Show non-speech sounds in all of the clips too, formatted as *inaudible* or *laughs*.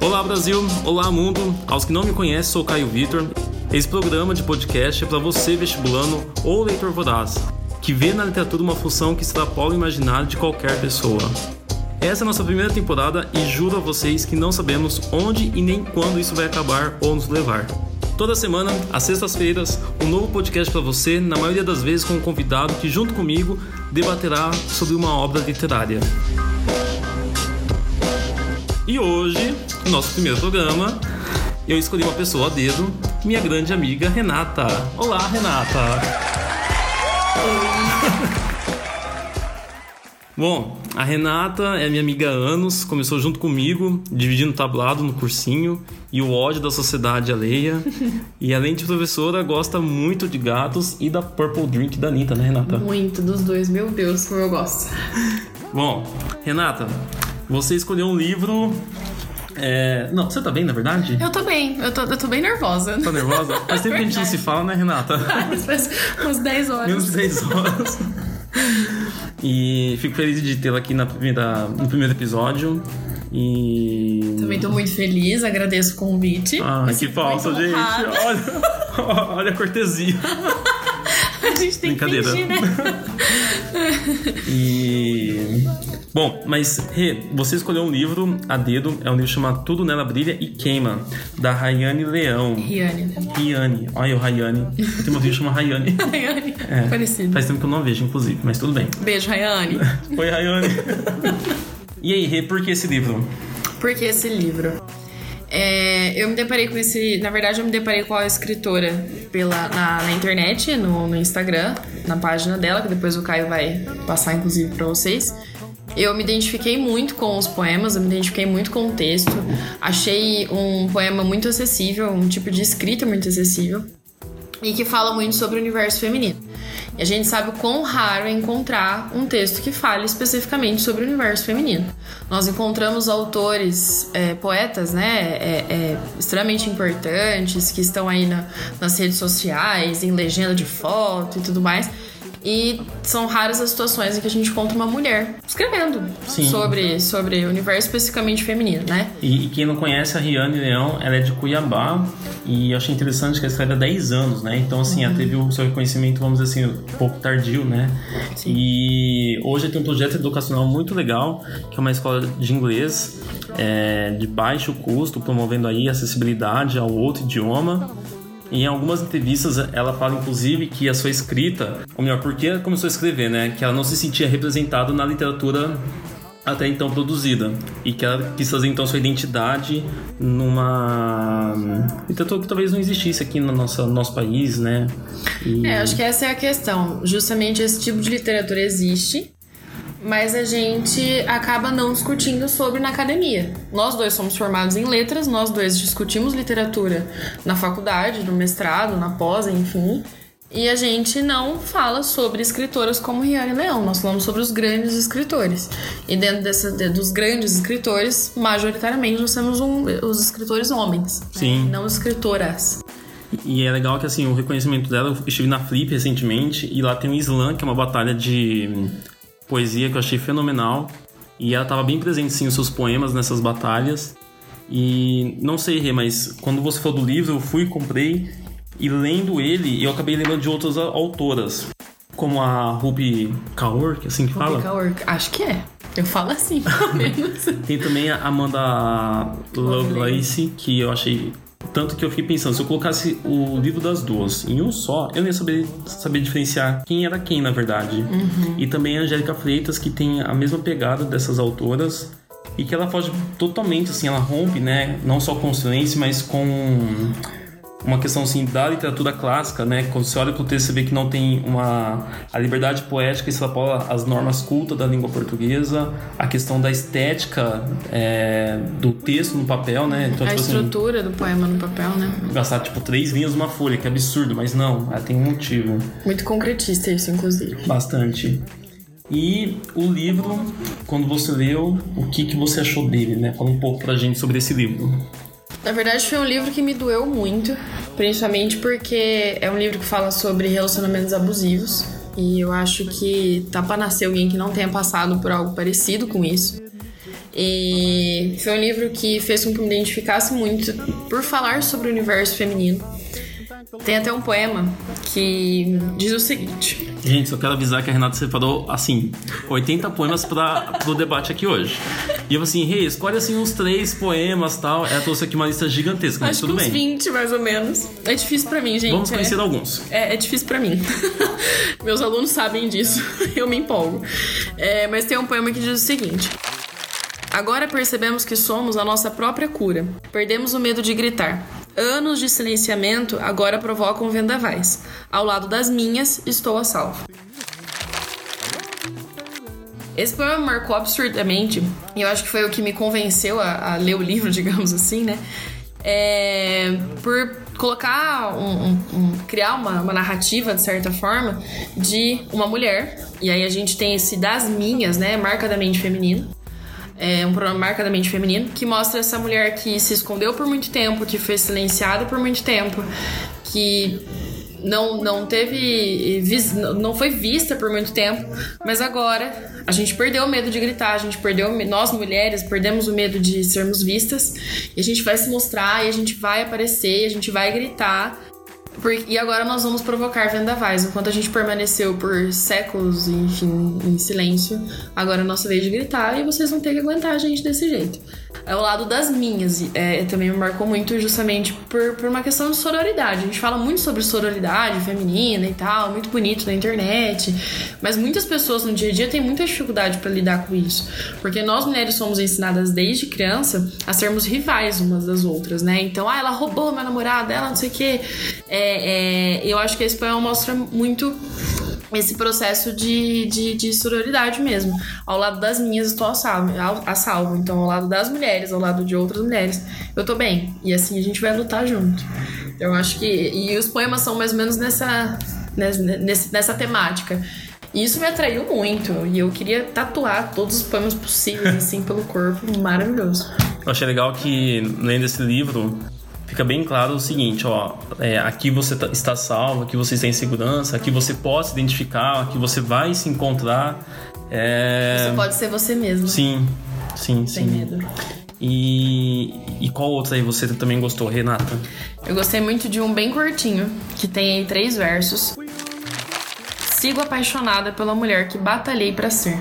Olá Brasil, olá mundo. Aos que não me conhecem, sou Caio Vitor. Esse programa de podcast é para você vestibulando ou leitor voraz, que vê na literatura uma função que extrapola o imaginário de qualquer pessoa. Essa é a nossa primeira temporada e juro a vocês que não sabemos onde e nem quando isso vai acabar ou nos levar. Toda semana, às sextas-feiras, um novo podcast para você, na maioria das vezes com um convidado que, junto comigo, debaterá sobre uma obra literária. E hoje, no nosso primeiro programa, eu escolhi uma pessoa a dedo, minha grande amiga Renata. Olá, Renata! *laughs* Bom, a Renata é minha amiga há anos, começou junto comigo, dividindo tablado no cursinho e o ódio da sociedade alheia. *laughs* e além de professora, gosta muito de gatos e da Purple Drink da Anitta, né, Renata? Muito dos dois, meu Deus, como eu gosto. Bom, Renata, você escolheu um livro. É... Não, você tá bem, na verdade? Eu tô bem, eu tô, eu tô bem nervosa. Tá nervosa? Faz tempo que a gente não se *laughs* fala, né, Renata? *laughs* Faz umas 10 horas. Menos de 10 horas. E fico feliz de tê-la aqui na primeira, no primeiro episódio. E. Também tô muito feliz, agradeço o convite. Ah, que falsa, gente. Olha, *laughs* olha a cortesia. *laughs* a gente tem que fingir, né? *laughs* e. Bom, mas Rê, você escolheu um livro a dedo, é um livro chamado Tudo Nela Brilha e Queima, da Rayane Leão. Riane. Riane. Olha o Rayane. Tem uma vídeo chamada Rayane. *laughs* Rayane. É, Parecido. Faz tempo que eu não vejo, inclusive, mas tudo bem. Beijo, Rayane. *laughs* Oi, Rayane. *laughs* e aí, Rê, por que esse livro? Por que esse livro? É, eu me deparei com esse. Na verdade, eu me deparei com a escritora pela, na, na internet, no, no, Instagram, na página dela, que depois o Caio vai passar, inclusive, para vocês. Eu me identifiquei muito com os poemas, eu me identifiquei muito com o texto. Achei um poema muito acessível, um tipo de escrita muito acessível e que fala muito sobre o universo feminino. E a gente sabe o quão raro é encontrar um texto que fale especificamente sobre o universo feminino. Nós encontramos autores, é, poetas, né, é, é, extremamente importantes, que estão aí na, nas redes sociais, em legenda de foto e tudo mais, e são raras as situações em que a gente encontra uma mulher escrevendo sobre, sobre o universo especificamente feminino, né? E, e, quem não conhece a Riane Leão, ela é de Cuiabá e eu achei interessante que ela escreve há 10 anos, né? Então, assim, uhum. ela teve o seu reconhecimento, vamos dizer assim, um pouco tardio, né? Sim. E hoje tem um projeto educacional muito legal, que é uma escola de inglês é, de baixo custo, promovendo aí acessibilidade ao outro idioma em algumas entrevistas, ela fala, inclusive, que a sua escrita, ou melhor, porque começou a escrever, né? Que ela não se sentia representada na literatura até então produzida e que ela quis fazer então sua identidade numa literatura que talvez não existisse aqui no nosso, no nosso país, né? E... É, acho que essa é a questão. Justamente esse tipo de literatura existe, mas a gente acaba não discutindo sobre na academia. Nós dois somos formados em letras, nós dois discutimos literatura na faculdade, no mestrado, na pós, enfim. E a gente não fala sobre escritoras como Riane Leão, nós falamos sobre os grandes escritores. E dentro dessa, dos grandes escritores, majoritariamente nós temos um, os escritores homens, né? Sim. Né? não escritoras. E é legal que assim, o reconhecimento dela, eu estive na Flip recentemente e lá tem o Slam, que é uma batalha de poesia que eu achei fenomenal. E ela estava bem presente, sim, os seus poemas nessas batalhas. E não sei, Rê, mas quando você falou do livro, eu fui, comprei e lendo ele, eu acabei lembrando de outras autoras, como a Ruby Kaur, que é assim que Ruby fala? Kaur, acho que é. Eu falo assim, pelo *laughs* menos. Tem também a Amanda Lovelace, que eu achei tanto que eu fiquei pensando, se eu colocasse o livro das duas em um só, eu nem ia saber, saber diferenciar quem era quem, na verdade. Uhum. E também a Angélica Freitas, que tem a mesma pegada dessas autoras e que ela foge totalmente, assim, ela rompe, né? Não só com o silêncio, mas com uma questão assim da literatura clássica, né? Quando você olha para o texto, você vê que não tem uma a liberdade poética extrapola as normas cultas da língua portuguesa, a questão da estética é, do texto no papel, né? Então, a tipo, assim, estrutura assim, do poema no papel, né? Gastar tipo três linhas numa folha, que é absurdo, mas não, ela tem um motivo. Muito concretista isso, inclusive. Bastante. E o livro, quando você leu, o que, que você achou dele, né? Fala um pouco pra gente sobre esse livro. Na verdade, foi um livro que me doeu muito, principalmente porque é um livro que fala sobre relacionamentos abusivos. E eu acho que tá pra nascer alguém que não tenha passado por algo parecido com isso. E foi um livro que fez com que eu me identificasse muito por falar sobre o universo feminino. Tem até um poema que diz o seguinte: Gente, só quero avisar que a Renata separou, assim, 80 poemas para o debate aqui hoje. E eu assim, Rei, hey, escolhe assim uns três poemas tal. Ela trouxe aqui uma lista gigantesca, mas Acho tudo que uns bem. 20 mais ou menos. É difícil para mim, gente. Vamos é- conhecer alguns. É, é difícil pra mim. *laughs* Meus alunos sabem disso. *laughs* Eu me empolgo. É, mas tem um poema que diz o seguinte: Agora percebemos que somos a nossa própria cura. Perdemos o medo de gritar. Anos de silenciamento agora provocam vendavais. Ao lado das minhas, estou a salvo. Esse poema marcou absurdamente, e eu acho que foi o que me convenceu a, a ler o livro, *laughs* digamos assim, né? É, por colocar um, um- um- criar uma, uma narrativa de certa forma de uma mulher e aí a gente tem esse das minhas né marcadamente feminino é um programa marcadamente feminino que mostra essa mulher que se escondeu por muito tempo que foi silenciada por muito tempo que não, não teve. não foi vista por muito tempo, mas agora a gente perdeu o medo de gritar, a gente perdeu. Nós mulheres perdemos o medo de sermos vistas, e a gente vai se mostrar, e a gente vai aparecer, e a gente vai gritar. E agora nós vamos provocar vendavais. Enquanto a gente permaneceu por séculos, enfim, em silêncio, agora é nossa vez de gritar e vocês vão ter que aguentar a gente desse jeito. É o lado das minhas, é, também me marcou muito justamente por, por uma questão de sororidade. A gente fala muito sobre sororidade feminina e tal, muito bonito na internet, mas muitas pessoas no dia a dia têm muita dificuldade para lidar com isso, porque nós mulheres somos ensinadas desde criança a sermos rivais umas das outras, né? Então, ah, ela roubou meu namorado, ela não sei o quê. É, é, eu acho que esse poema mostra muito esse processo de, de, de sororidade mesmo. Ao lado das minhas, estou a salvo, a salvo. Então, ao lado das mulheres, ao lado de outras mulheres, eu tô bem. E assim a gente vai lutar junto. Eu acho que. E os poemas são mais ou menos nessa, nessa, nessa temática. E isso me atraiu muito. E eu queria tatuar todos os poemas possíveis, assim, pelo corpo. Maravilhoso. Eu achei legal que, lendo esse livro, fica bem claro o seguinte, ó, é, aqui você tá- está salvo, aqui você está em segurança, aqui você pode se identificar, aqui você vai se encontrar. É... Você pode ser você mesmo. Sim, sim, Sem sim. medo. E, e qual outro aí você também gostou, Renata? Eu gostei muito de um bem curtinho, que tem aí três versos. Sigo apaixonada pela mulher que batalhei pra ser.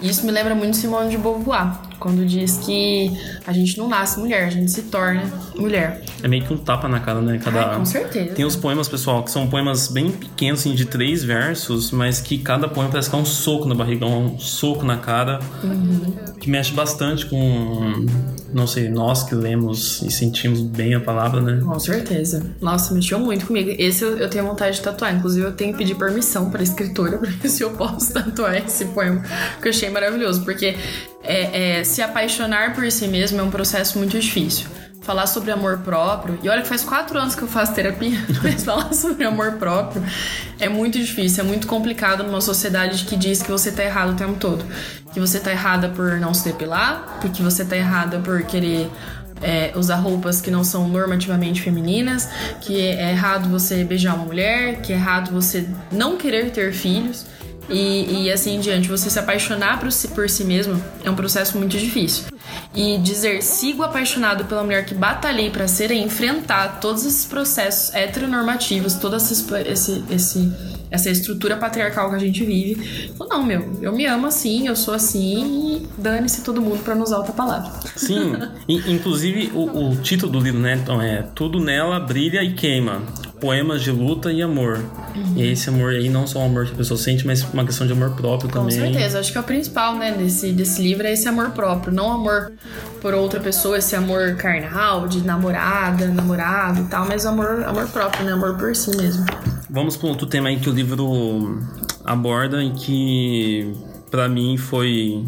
Isso me lembra muito Simone de Beauvoir, quando diz que a gente não nasce mulher, a gente se torna mulher. É meio que um tapa na cara, né? Cada... Ai, com certeza. Tem os poemas, pessoal, que são poemas bem pequenos, assim, de três versos, mas que cada poema parece que é um soco na barriga, um soco na cara, Uhum. que mexe bastante com, não sei, nós que lemos e sentimos bem a palavra, né? Com certeza. Nossa, mexeu muito comigo. Esse eu, eu tenho vontade de tatuar. Inclusive, eu tenho que pedir permissão pra escritora *laughs* pra ver se eu posso tatuar esse poema. Que eu achei maravilhoso. Porque é, é, se apaixonar por si mesmo é um processo muito difícil. Falar sobre amor próprio. E olha que faz quatro anos que eu faço terapia, *laughs* mas falar sobre amor próprio é muito difícil, é muito complicado numa sociedade que diz que você tá errado o tempo todo. Que você tá errada por não se depilar, porque você tá errada por querer é, usar roupas que não são normativamente femininas, que é errado você beijar uma mulher, que é errado você não querer ter filhos. E, e assim em diante, você se apaixonar por si, por si mesmo é um processo muito difícil. E dizer sigo apaixonado pela mulher que batalhei para ser é enfrentar todos esses processos heteronormativos, toda essa, esse, esse, essa estrutura patriarcal que a gente vive. Falou, não, meu, eu me amo assim, eu sou assim e dane-se todo mundo para não usar outra palavra. Sim, inclusive o, o título do livro, né? Então é Tudo Nela Brilha e Queima. Poemas de luta e amor. Uhum. E esse amor aí não só o amor que a pessoa sente, mas uma questão de amor próprio Com também. certeza, acho que é o principal, né, desse, desse livro é esse amor próprio, não amor por outra pessoa, esse amor carnal, de namorada, namorado e tal, mas amor, amor próprio, né, amor por si mesmo. Vamos para outro tema aí que o livro aborda e que pra mim foi.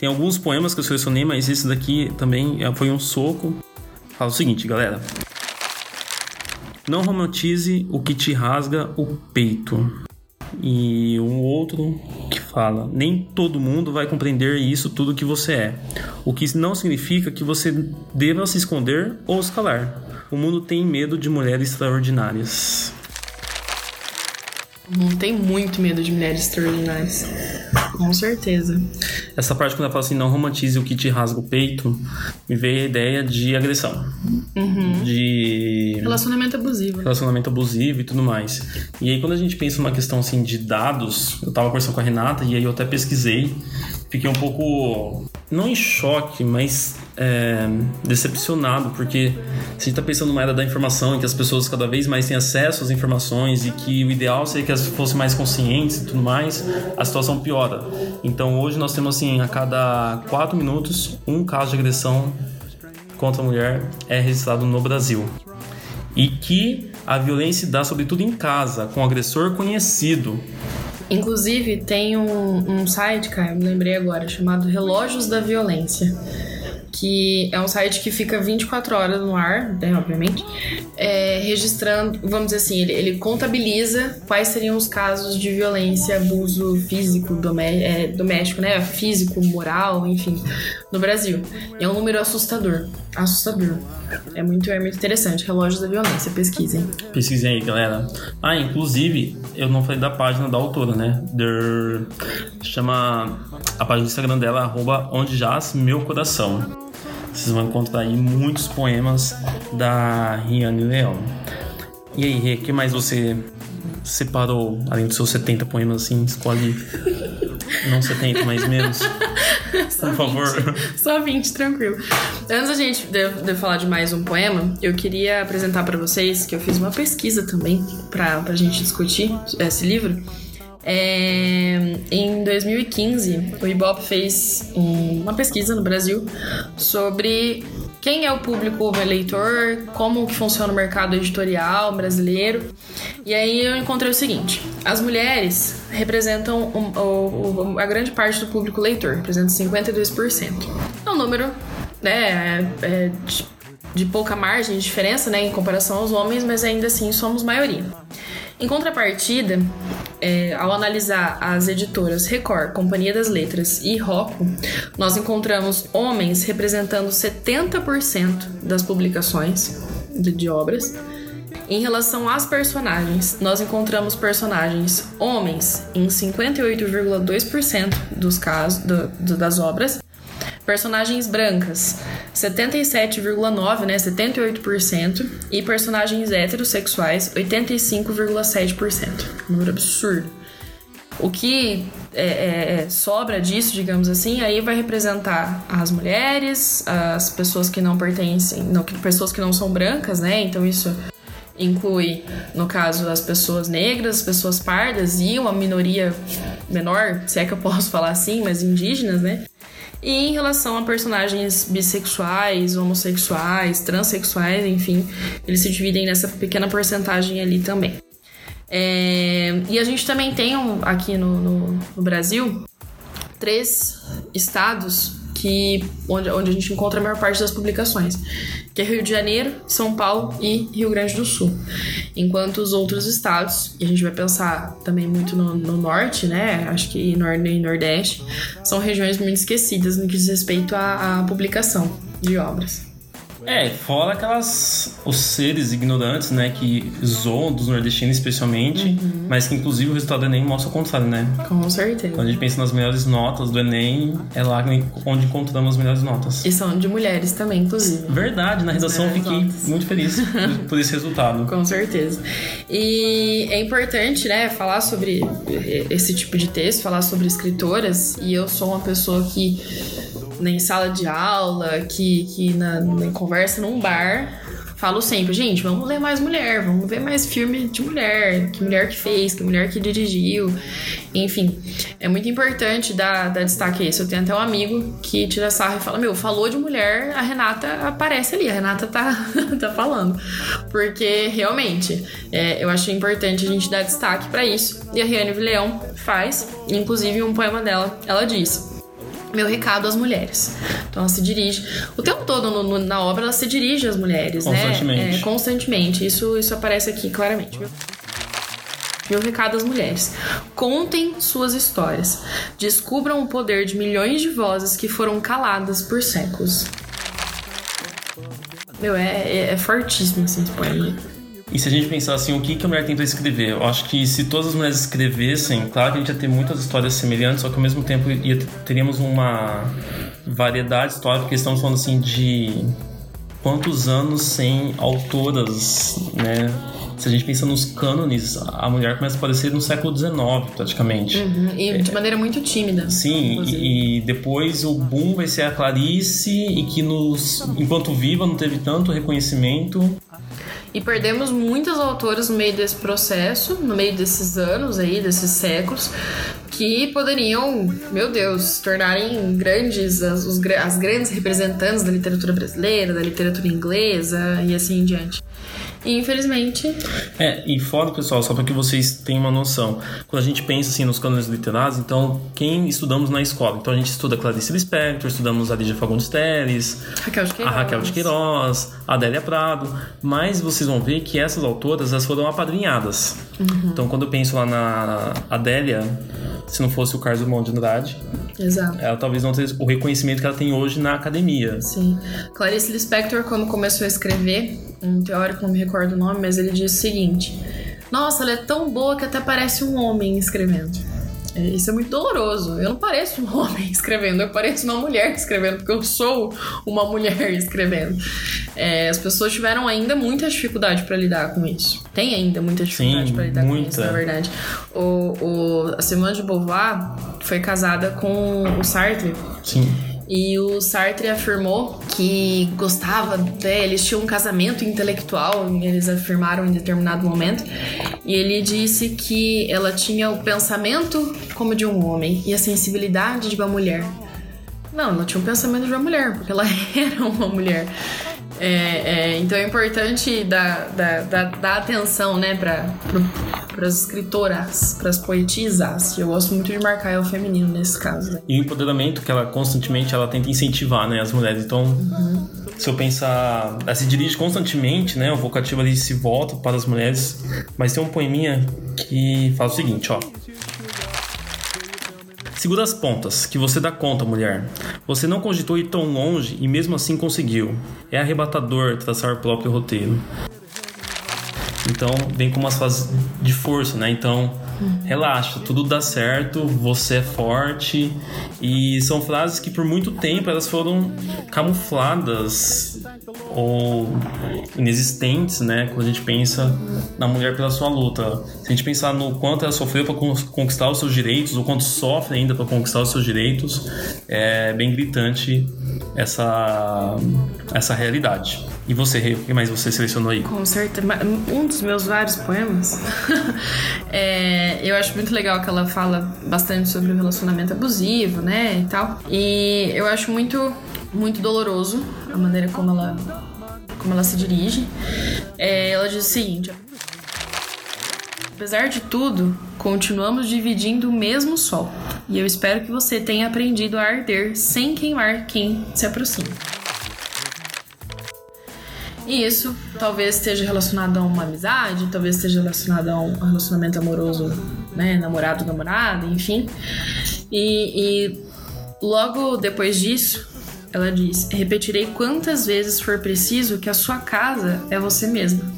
Tem alguns poemas que eu selecionei, mas esse daqui também é- foi um soco. Fala o seguinte, galera. Não romantize o que te rasga o peito. E um outro que fala: Nem todo mundo vai compreender isso tudo que você é. o que não significa que você deva se esconder ou escalar. O mundo tem medo de mulheres extraordinárias. O mundo tem muito medo de mulheres extraordinárias. Com certeza. Essa parte quando ela fala assim, não romantize o que te rasga o peito, me veio a ideia de agressão. Uhum. De Relacionamento abusivo. relacionamento abusivo e tudo mais. E aí quando a gente pensa numa questão assim de dados, eu tava conversando com a Renata e aí eu até pesquisei, fiquei um pouco não em choque, mas é, decepcionado, porque se a gente tá pensando numa era da informação em que as pessoas cada vez mais têm acesso às informações e que o ideal seria que elas fossem mais conscientes e tudo mais, a situação piora. Então hoje nós temos assim, a cada quatro minutos, um caso de agressão contra a mulher é registrado no Brasil. E que a violência dá sobretudo em casa, com o agressor conhecido. Inclusive, tem um, um site, cara, me lembrei agora, chamado Relógios da Violência. Que é um site que fica 24 horas no ar, né, obviamente, é, registrando, vamos dizer assim, ele, ele contabiliza quais seriam os casos de violência, abuso físico, domé é, doméstico, né? Físico, moral, enfim, no Brasil. E é um número assustador. Assustador. É muito, é muito interessante. Relógios da Violência, pesquisem. Pesquisem aí, galera. Ah, inclusive, eu não falei da página da autora, né? Der... Chama a página do Instagram dela, arroba onde jaz meu coração. Vocês vão encontrar aí muitos poemas da Riane Leão. E aí, Rê, o que mais você separou, além dos seus 70 poemas, assim, escolhe não 70, mas menos? *laughs* Por favor. Só 20, tranquilo. Antes da gente de, de falar de mais um poema, eu queria apresentar pra vocês que eu fiz uma pesquisa também pra, pra gente discutir esse livro. É, em 2015, o Ibope fez um- uma pesquisa no Brasil sobre quem é o público leitor, como funciona o mercado editorial brasileiro. E aí eu encontrei o seguinte: as mulheres representam a grande parte do público leitor, representam 52%. É um número, né, é- é de, de pouca margem de diferença, né, em comparação aos homens, mas ainda assim somos maioria. Em contrapartida, é, ao analisar as editoras Record, Companhia das Letras e Rocco, nós encontramos homens representando 70% das publicações de, de obras. Em relação às personagens, nós encontramos personagens homens em 58,2% dos casos do- do- das obras, personagens brancas 77,9, né, 78% e personagens heterossexuais 85,7%. Número absurdo. O que é, é, é, sobra disso, digamos assim, aí vai representar as mulheres, as pessoas que não pertencem, não, pessoas que não são brancas, né? Então isso inclui, no caso, as pessoas negras, as pessoas pardas e uma minoria menor, se é que eu posso falar assim, mas indígenas, né? E em relação a personagens bissexuais, homossexuais, transexuais, enfim, eles se dividem nessa pequena porcentagem ali também. É, e a gente também tem um- aqui no, no- no Brasil três estados que onde, onde a gente encontra a maior parte das publicações, que é Rio de Janeiro, São Paulo e Rio Grande do Sul. Enquanto os outros estados, e a gente vai pensar também muito no, no norte, né? Acho que norte e nordeste, são regiões muito esquecidas no que diz respeito à, à publicação de obras. É, fora aquelas. os seres ignorantes, né, que zoam dos nordestinos especialmente, mas que inclusive o resultado do Enem mostra o contrário, né? Com certeza. Quando a gente pensa nas melhores notas do Enem, é lá onde encontramos as melhores notas. E são de mulheres também, inclusive. Verdade, na redação eu fiquei notas. muito feliz *laughs* por esse resultado. Com certeza. E é importante, né, falar sobre esse tipo de texto, falar sobre escritoras. E eu sou uma pessoa que, em sala de aula, que, que na, na conversa num bar, falo sempre, gente, vamos ler mais mulher, vamos ver mais filme de mulher, que mulher que fez, que mulher que dirigiu. Enfim, é muito importante dar, dar destaque a isso. Eu tenho até um amigo que tira sarro e fala: Meu, falou de mulher, a Renata aparece ali, a Renata tá, *laughs* tá falando. Porque realmente é, eu acho importante a gente dar destaque pra isso. E a Riane Leão faz, inclusive um poema dela, ela diz. Meu recado às mulheres. Então ela se dirige. O tempo todo no- no- na obra ela se dirige às mulheres, Constantemente. né? É, constantemente. Isso, isso aparece aqui claramente. viu? Meu recado às mulheres: contem suas histórias. Descubram o poder de milhões de vozes que foram caladas por séculos. Meu, é, é, é fortíssimo assim, esse poema. E se a gente pensar assim, o que, que a mulher tentou escrever? Eu acho que se todas as mulheres escrevessem, claro que a gente ia ter muitas histórias semelhantes, só que ao mesmo tempo ia, teríamos uma variedade histórica, porque estamos falando assim de quantos anos sem autoras, né? Se a gente pensa nos cânones, a mulher começa a aparecer no século XIX, praticamente. Uhum, e de maneira muito tímida. Sim, e, e, depois o boom vai ser a Clarice, e que nos, enquanto viva não teve tanto reconhecimento. E perdemos muitas autoras no meio desse processo, no meio desses anos aí, desses séculos, que poderiam, meu Deus, se tornarem grandes, as, os, as grandes representantes da literatura brasileira, da literatura inglesa e assim em diante. E infelizmente. É, e fora, pessoal, só para que vocês tenham uma noção. Quando a gente pensa assim nos cânones literários, então, quem estudamos na escola? Então a gente estuda Clarice Lispector, estudamos a Lídia Fagundes Teres, Raquel de Queiroz. a Raquel de Queiroz, a Adélia Prado, mas vocês vão ver que essas autoras elas foram apadrinhadas. Uhum. Então quando eu penso lá na Adélia, se não fosse o Carlos Drummond de Andrade, Exato. ela talvez não tenha o reconhecimento que ela tem hoje na academia. Sim. Clarice Lispector, quando começou a escrever, um teórico, não me recordo o nome, mas ele disse o seguinte: Nossa, ela é tão boa que até parece um homem escrevendo. É, isso é muito doloroso. Eu não pareço um *laughs* homem escrevendo, eu pareço uma mulher escrevendo, porque eu sou uma mulher *laughs* escrevendo. É, as pessoas tiveram ainda muita dificuldade para lidar com isso. Tem ainda muita dificuldade para lidar muita. com isso, na verdade. O, o, a Simone de Beauvoir foi casada com o Sartre. Sim. E o Sartre afirmou que gostava, né, eles tinham um casamento intelectual, eles afirmaram em determinado momento, e ele disse que ela tinha o pensamento como de um homem e a sensibilidade de uma mulher. Não, ela tinha o pensamento de uma mulher, porque ela *laughs* era uma mulher. É, é, então é importante dar, dar, dar, dar atenção né, para para as escritoras, para as poetisas. Eu gosto muito de marcar o feminino nesse caso. Né? E o empoderamento que ela constantemente ela tenta incentivar né, as mulheres. Então, uhum. se eu pensar, ela se dirige constantemente, né, o vocativo ali se volta para as mulheres. Mas tem um poeminha que fala o seguinte, ó. Segura as pontas, que você dá conta, mulher. Você não cogitou ir tão longe e mesmo assim conseguiu. É arrebatador traçar o próprio roteiro. Então vem com umas fases de força, né? Então relaxa, tudo dá certo, você é forte. E são frases que por muito tempo elas foram camufladas ou inexistentes, né? Quando a gente pensa na mulher pela sua luta. Se a gente pensar no quanto ela sofreu para conquistar os seus direitos, ou quanto sofre ainda para conquistar os seus direitos, é bem gritante essa, essa realidade. E você, o que mais você selecionou aí? Com certeza. Um dos meus vários poemas. *laughs* é, eu acho muito legal que ela fala bastante sobre o relacionamento abusivo, né? E tal. E eu acho muito, muito doloroso a maneira como ela, como ela se dirige. É, ela diz o seguinte. Apesar de tudo, continuamos dividindo o mesmo sol. E eu espero que você tenha aprendido a arder sem queimar quem se aproxima. E isso talvez esteja relacionado a uma amizade, talvez esteja relacionado a um relacionamento amoroso, né? Namorado, namorada, enfim. E, e logo depois disso, ela diz: Repetirei quantas vezes for preciso que a sua casa é você mesma.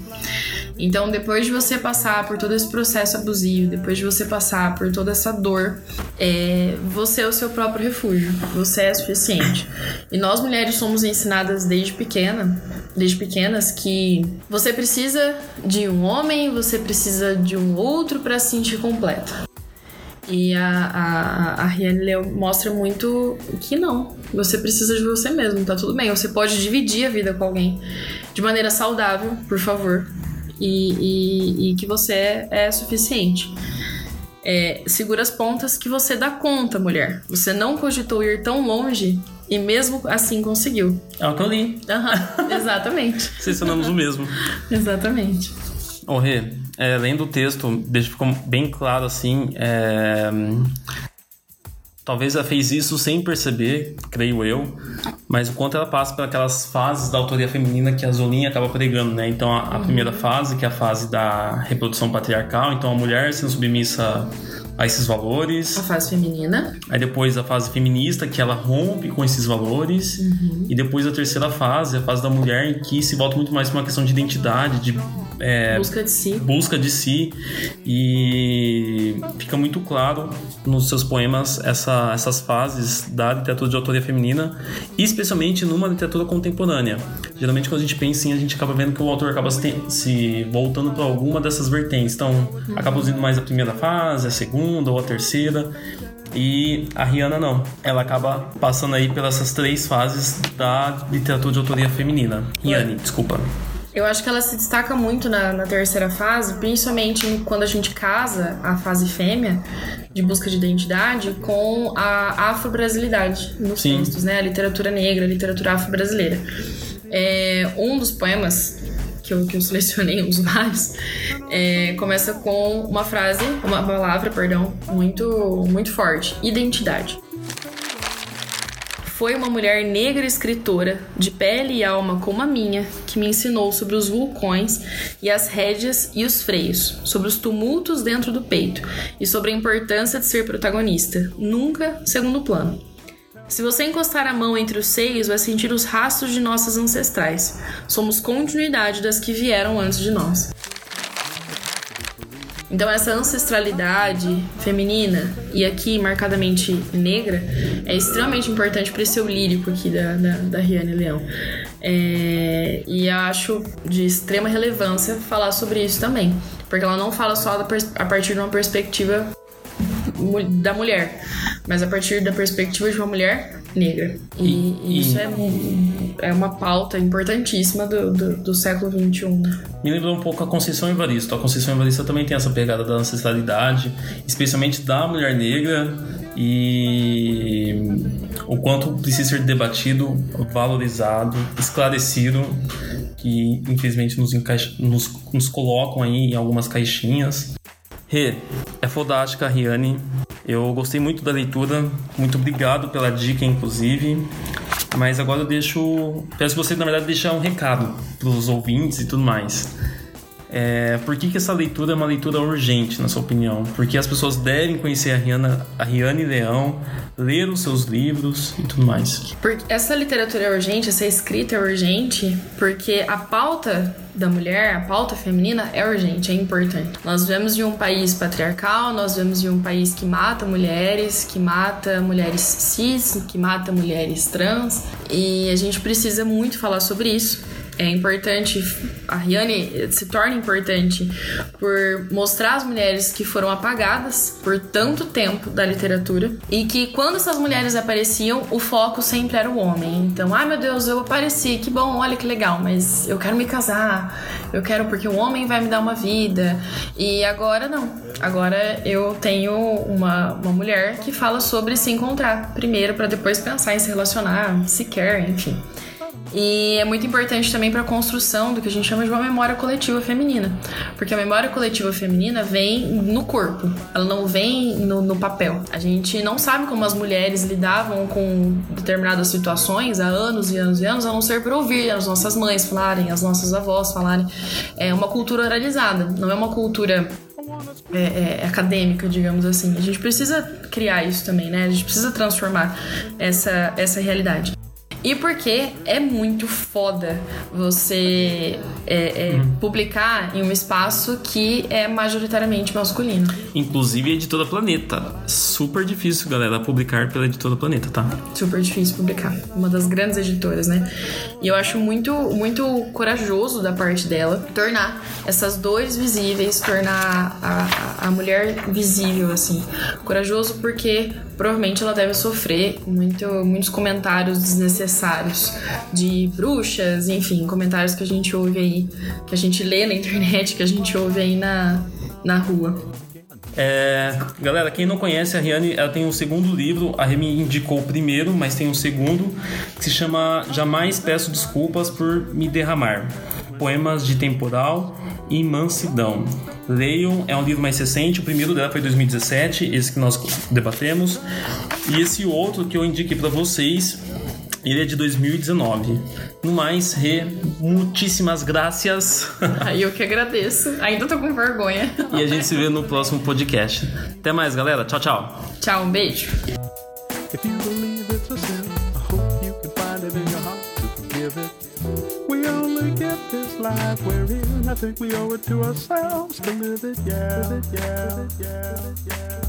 Então, depois de você passar por todo esse processo abusivo, depois de você passar por toda essa dor, é, você é o seu próprio refúgio. Você é suficiente. E nós mulheres somos ensinadas desde pequena, desde pequenas, que você precisa de um homem, você precisa de um outro para se sentir completa. E a, a, a Leo mostra muito que não. Você precisa de você mesmo, tá tudo bem. Você pode dividir a vida com alguém de maneira saudável, por favor e, e, e que você é, é suficiente. É, segura as pontas que você dá conta, mulher. Você não cogitou ir tão longe e mesmo assim conseguiu. É o que eu li. Uhum, *laughs* exatamente. Selecionamos o mesmo. *laughs* Exatamente. Ô, Rê, é, lendo o texto, ficou bem claro assim. É, Talvez ela fez isso sem perceber, creio eu, mas o quanto ela passa por aquelas fases da autoria feminina que a Zolinha acaba pregando, né? Então, a, a primeira fase, que é a fase da reprodução patriarcal, então a mulher sendo submissa a esses valores. A fase feminina. Aí depois a fase feminista, que ela rompe com esses valores. Uhum. E depois a terceira fase, a fase da mulher, em que se volta muito mais para uma questão de identidade, de é, busca de si. Busca de si. E fica muito claro nos seus poemas essa, essas fases da literatura de autoria feminina, especialmente numa literatura contemporânea. Geralmente, quando a gente pensa em, a gente acaba vendo que o autor acaba se, se voltando para alguma dessas vertentes. Então, uhum. acaba usando mais a primeira fase, a segunda ou a terceira. E a Rihanna não. Ela acaba passando aí pelas três fases da literatura de autoria feminina. Rihanna, desculpa. Eu acho que ela se destaca muito na, na, terceira fase, principalmente quando a gente casa a fase fêmea de busca de identidade com a afro-brasilidade nos Sim. textos, né? A literatura negra, a literatura afro-brasileira. É, um dos poemas que eu, que eu selecionei, *laughs* uns vários, é, começa com uma frase, uma palavra, perdão, muito, muito forte: identidade. Foi uma mulher negra escritora, de pele e alma como a minha, que me ensinou sobre os vulcões e as rédeas e os freios, sobre os tumultos dentro do peito e sobre a importância de ser protagonista, nunca segundo plano. Se você encostar a mão entre os seios, vai sentir os rastros de nossas ancestrais. Somos continuidade das que vieram antes de nós. Então, essa ancestralidade feminina, e aqui marcadamente negra, é extremamente importante para esse seu lírico aqui da, da, da Riane Leão. É, e acho de extrema relevância falar sobre isso também, porque ela não fala só a partir de uma perspectiva da mulher, mas a partir da perspectiva de uma mulher negra. E, e isso É, é uma pauta importantíssima do, do, do século XXI. Né? Me lembrou um pouco a Conceição Evaristo. A Conceição Evaristo também tem essa pegada da ancestralidade, especialmente da mulher negra e o quanto precisa ser debatido, valorizado, esclarecido, que infelizmente nos, encaixa, nos, nos colocam aí em algumas caixinhas. Rê, é fodástica a Riane. Eu gostei muito da leitura. Muito obrigado pela dica, inclusive. Mas agora eu deixo. Peço você, na verdade, deixar um recado para os ouvintes e tudo mais. É, por que, que essa leitura é uma leitura urgente, na sua opinião? Porque as pessoas devem conhecer a Rihanna, a Rihanna Leão, ler os seus livros e tudo mais. Porque essa literatura é urgente, essa escrita é urgente, porque a pauta da mulher, a pauta feminina é urgente, é importante. Nós vemos de um país patriarcal, nós vemos de um país que mata mulheres, que mata mulheres cis, que mata mulheres trans, e a gente precisa muito falar sobre isso é importante, a Riane se torna importante por mostrar as mulheres que foram apagadas por tanto tempo da literatura e que quando essas mulheres apareciam, o foco sempre era o homem. Então, ai ah, meu Deus, eu apareci, que bom, olha que legal, mas eu quero me casar, eu quero porque o homem vai me dar uma vida. E agora não. Agora eu tenho uma, uma mulher que fala sobre se encontrar primeiro para depois pensar em se relacionar, se quer, enfim. E é muito importante também para a construção do que a gente chama de uma memória coletiva feminina. Porque a memória coletiva feminina vem no corpo, ela não vem no, no papel. A gente não sabe como as mulheres lidavam com determinadas situações há anos e anos e anos, a não ser por ouvir as nossas mães falarem, as nossas avós falarem. É uma cultura oralizada, não é uma cultura é, é, acadêmica, digamos assim. A gente precisa criar isso também, né? A gente precisa transformar essa, essa realidade. E porque é muito foda você é, é, hum. publicar em um espaço que é majoritariamente masculino. Inclusive Editora Planeta. Super difícil, galera, publicar pela Editora Planeta, tá? Super difícil publicar. Uma das grandes editoras, né? E eu acho muito, muito corajoso da parte dela tornar essas dores visíveis, tornar a, a mulher visível, assim. Corajoso porque provavelmente ela deve sofrer muito, muitos comentários desnecessários de bruxas, enfim, comentários que a gente ouve aí, que a gente lê na internet, que a gente ouve aí na, na rua. É, galera, quem não conhece a Riane, ela tem um segundo livro. A Remy indicou o primeiro, mas tem um segundo que se chama Jamais Peço Desculpas por Me Derramar. Poemas de Temporal e Mansidão. Leiam, é um livro mais recente, o primeiro dela foi 2017, esse que nós debatemos. E esse outro que eu indiquei para vocês, ele é de 2019. No mais, Rê, muitíssimas graças. *laughs* Aí eu que agradeço. Ainda tô com vergonha. e a gente se vê no próximo podcast. Até mais, galera. Tchau, tchau. Tchau, um beijo. Life we're in. I think we owe it to ourselves to live it, yeah. Live it, yeah. Live it, yeah. Live it, yeah.